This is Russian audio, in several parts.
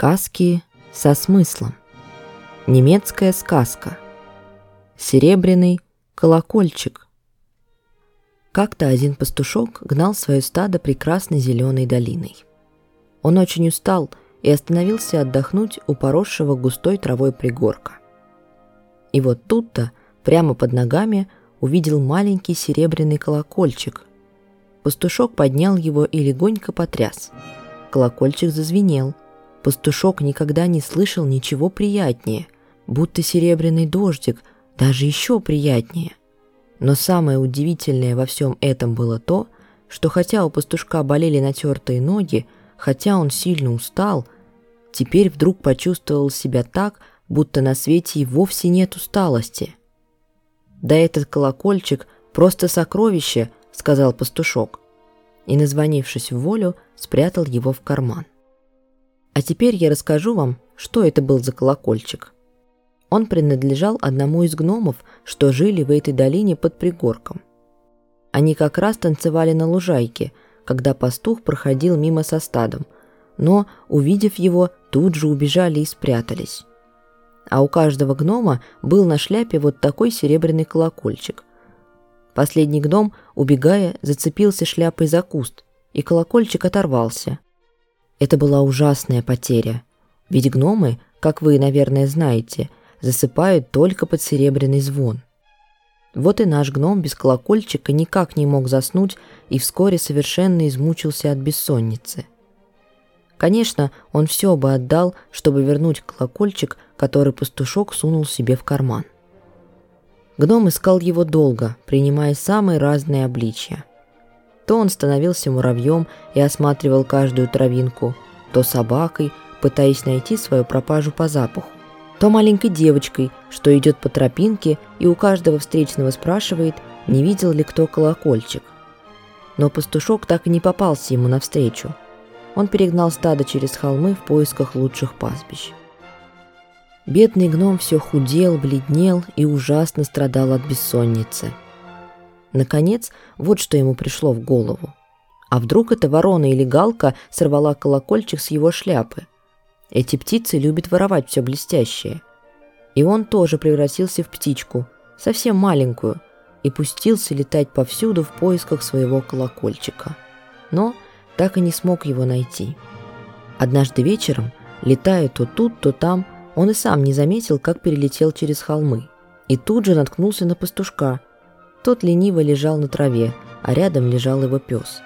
Сказки со смыслом. Немецкая сказка. Серебряный колокольчик. Как-то один пастушок гнал свое стадо прекрасной зеленой долиной. Он очень устал и остановился отдохнуть у поросшего густой травой пригорка. И вот тут-то, прямо под ногами, увидел маленький серебряный колокольчик. Пастушок поднял его и легонько потряс. Колокольчик зазвенел – Пастушок никогда не слышал ничего приятнее, будто серебряный дождик, даже еще приятнее. Но самое удивительное во всем этом было то, что хотя у пастушка болели натертые ноги, хотя он сильно устал, теперь вдруг почувствовал себя так, будто на свете и вовсе нет усталости. «Да этот колокольчик — просто сокровище», — сказал пастушок. И, назвонившись в волю, спрятал его в карман. А теперь я расскажу вам, что это был за колокольчик. Он принадлежал одному из гномов, что жили в этой долине под пригорком. Они как раз танцевали на лужайке, когда пастух проходил мимо со стадом, но, увидев его, тут же убежали и спрятались. А у каждого гнома был на шляпе вот такой серебряный колокольчик. Последний гном, убегая, зацепился шляпой за куст, и колокольчик оторвался – это была ужасная потеря. Ведь гномы, как вы, наверное, знаете, засыпают только под серебряный звон. Вот и наш гном без колокольчика никак не мог заснуть и вскоре совершенно измучился от бессонницы. Конечно, он все бы отдал, чтобы вернуть колокольчик, который пастушок сунул себе в карман. Гном искал его долго, принимая самые разные обличья. То он становился муравьем и осматривал каждую травинку, то собакой, пытаясь найти свою пропажу по запаху, то маленькой девочкой, что идет по тропинке и у каждого встречного спрашивает, не видел ли кто колокольчик. Но пастушок так и не попался ему навстречу. Он перегнал стадо через холмы в поисках лучших пастбищ. Бедный гном все худел, бледнел и ужасно страдал от бессонницы. Наконец, вот что ему пришло в голову. А вдруг эта ворона или галка сорвала колокольчик с его шляпы? Эти птицы любят воровать все блестящее. И он тоже превратился в птичку, совсем маленькую, и пустился летать повсюду в поисках своего колокольчика. Но так и не смог его найти. Однажды вечером, летая то тут, то там, он и сам не заметил, как перелетел через холмы. И тут же наткнулся на пастушка – тот лениво лежал на траве, а рядом лежал его пес.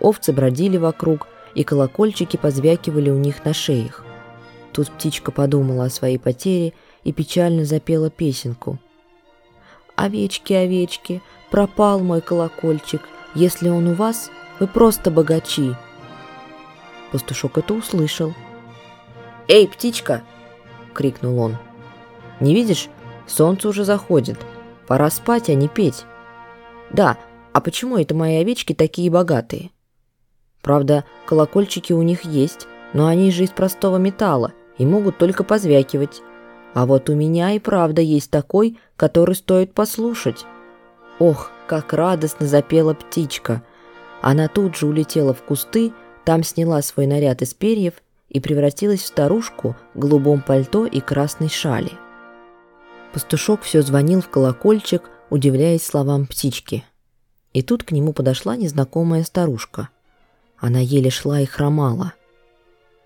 Овцы бродили вокруг, и колокольчики позвякивали у них на шеях. Тут птичка подумала о своей потере и печально запела песенку. «Овечки, овечки, пропал мой колокольчик. Если он у вас, вы просто богачи». Пастушок это услышал. «Эй, птичка!» — крикнул он. «Не видишь, солнце уже заходит. Пора спать, а не петь. Да, а почему это мои овечки такие богатые? Правда, колокольчики у них есть, но они же из простого металла и могут только позвякивать. А вот у меня и правда есть такой, который стоит послушать. Ох, как радостно запела птичка. Она тут же улетела в кусты, там сняла свой наряд из перьев и превратилась в старушку в голубом пальто и красной шали. Пастушок все звонил в колокольчик, удивляясь словам птички. И тут к нему подошла незнакомая старушка. Она еле шла и хромала.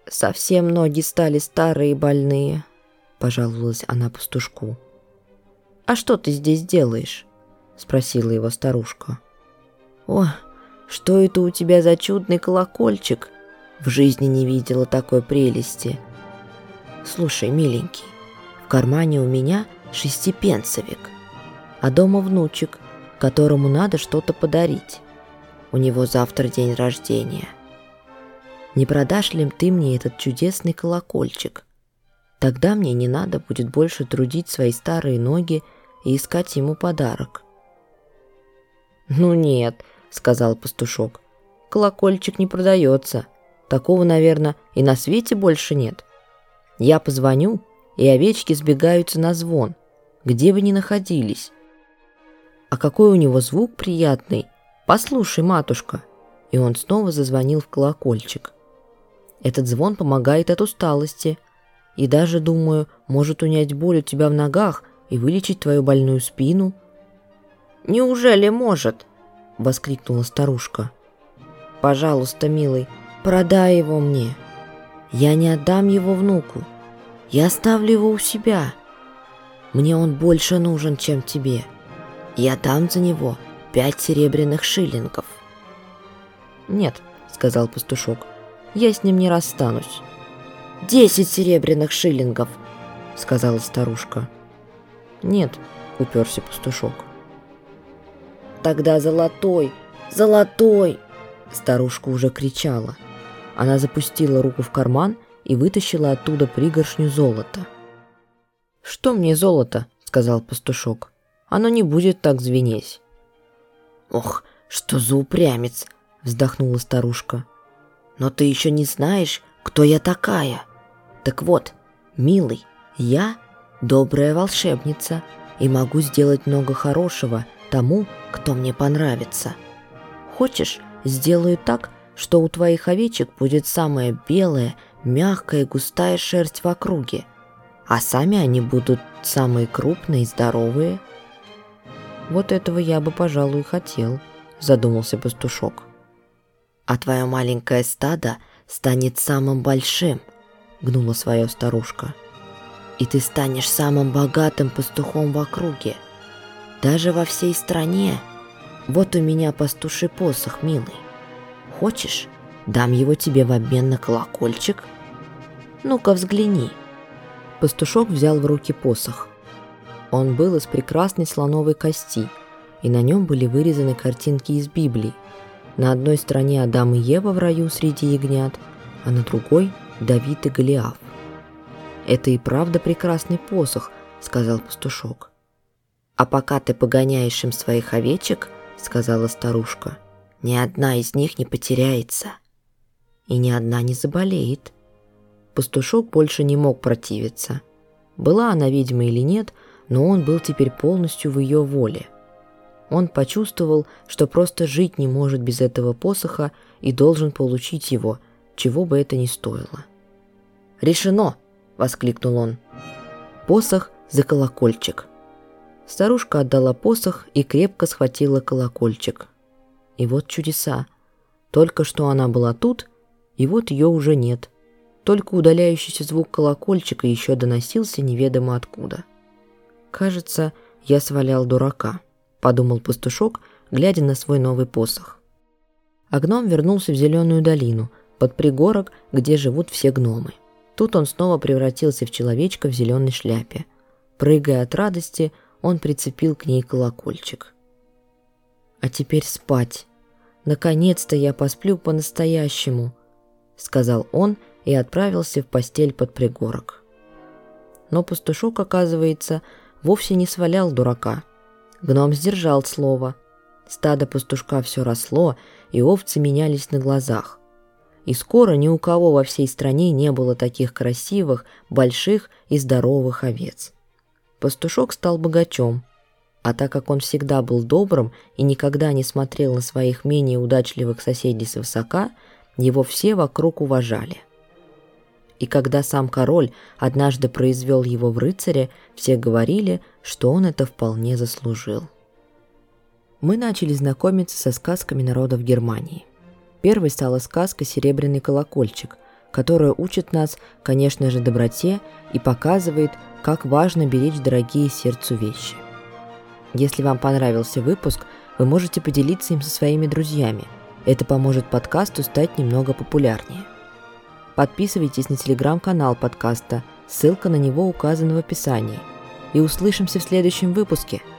«Совсем ноги стали старые и больные», — пожаловалась она пастушку. «А что ты здесь делаешь?» — спросила его старушка. «О, что это у тебя за чудный колокольчик? В жизни не видела такой прелести. Слушай, миленький, в кармане у меня — шестипенсовик, а дома внучек, которому надо что-то подарить. У него завтра день рождения. Не продашь ли ты мне этот чудесный колокольчик? Тогда мне не надо будет больше трудить свои старые ноги и искать ему подарок. «Ну нет», — сказал пастушок, — «колокольчик не продается. Такого, наверное, и на свете больше нет. Я позвоню, и овечки сбегаются на звон где бы ни находились. А какой у него звук приятный! Послушай, матушка!» И он снова зазвонил в колокольчик. Этот звон помогает от усталости. И даже, думаю, может унять боль у тебя в ногах и вылечить твою больную спину». «Неужели может?» — воскликнула старушка. «Пожалуйста, милый, продай его мне. Я не отдам его внуку. Я оставлю его у себя. Мне он больше нужен, чем тебе. Я дам за него пять серебряных шиллингов». «Нет», — сказал пастушок, — «я с ним не расстанусь». «Десять серебряных шиллингов», — сказала старушка. «Нет», — уперся пастушок. «Тогда золотой, золотой!» Старушка уже кричала. Она запустила руку в карман и вытащила оттуда пригоршню золота. «Что мне золото?» — сказал пастушок. «Оно не будет так звенеть». «Ох, что за упрямец!» — вздохнула старушка. «Но ты еще не знаешь, кто я такая. Так вот, милый, я добрая волшебница и могу сделать много хорошего тому, кто мне понравится. Хочешь, сделаю так, что у твоих овечек будет самая белая, мягкая и густая шерсть в округе, а сами они будут самые крупные и здоровые. Вот этого я бы, пожалуй, хотел, задумался пастушок. А твое маленькое стадо станет самым большим, гнула свое старушка. И ты станешь самым богатым пастухом в округе, даже во всей стране. Вот у меня пастуший посох, милый. Хочешь, дам его тебе в обмен на колокольчик? Ну-ка взгляни. Пастушок взял в руки посох. Он был из прекрасной слоновой кости, и на нем были вырезаны картинки из Библии. На одной стороне Адам и Ева в раю среди ягнят, а на другой – Давид и Голиаф. «Это и правда прекрасный посох», – сказал пастушок. «А пока ты погоняешь им своих овечек –— сказала старушка. «Ни одна из них не потеряется, и ни одна не заболеет». Пастушок больше не мог противиться. Была она ведьма или нет, но он был теперь полностью в ее воле. Он почувствовал, что просто жить не может без этого посоха и должен получить его, чего бы это ни стоило. «Решено!» — воскликнул он. Посох за колокольчик. Старушка отдала посох и крепко схватила колокольчик. И вот чудеса. Только что она была тут, и вот ее уже нет. Только удаляющийся звук колокольчика еще доносился неведомо откуда. «Кажется, я свалял дурака», — подумал пастушок, глядя на свой новый посох. А гном вернулся в зеленую долину, под пригорок, где живут все гномы. Тут он снова превратился в человечка в зеленой шляпе. Прыгая от радости, он прицепил к ней колокольчик. «А теперь спать. Наконец-то я посплю по-настоящему», — сказал он и отправился в постель под пригорок. Но пастушок, оказывается, вовсе не свалял дурака. Гном сдержал слово. Стадо пастушка все росло, и овцы менялись на глазах. И скоро ни у кого во всей стране не было таких красивых, больших и здоровых овец. Пастушок стал богачом, а так как он всегда был добрым и никогда не смотрел на своих менее удачливых соседей свысока, его все вокруг уважали. И когда сам король однажды произвел его в рыцаре, все говорили, что он это вполне заслужил. Мы начали знакомиться со сказками народов Германии. Первой стала сказка «Серебряный колокольчик», которая учит нас, конечно же, доброте и показывает, как важно беречь дорогие сердцу вещи. Если вам понравился выпуск, вы можете поделиться им со своими друзьями. Это поможет подкасту стать немного популярнее. Подписывайтесь на телеграм-канал подкаста, ссылка на него указана в описании. И услышимся в следующем выпуске –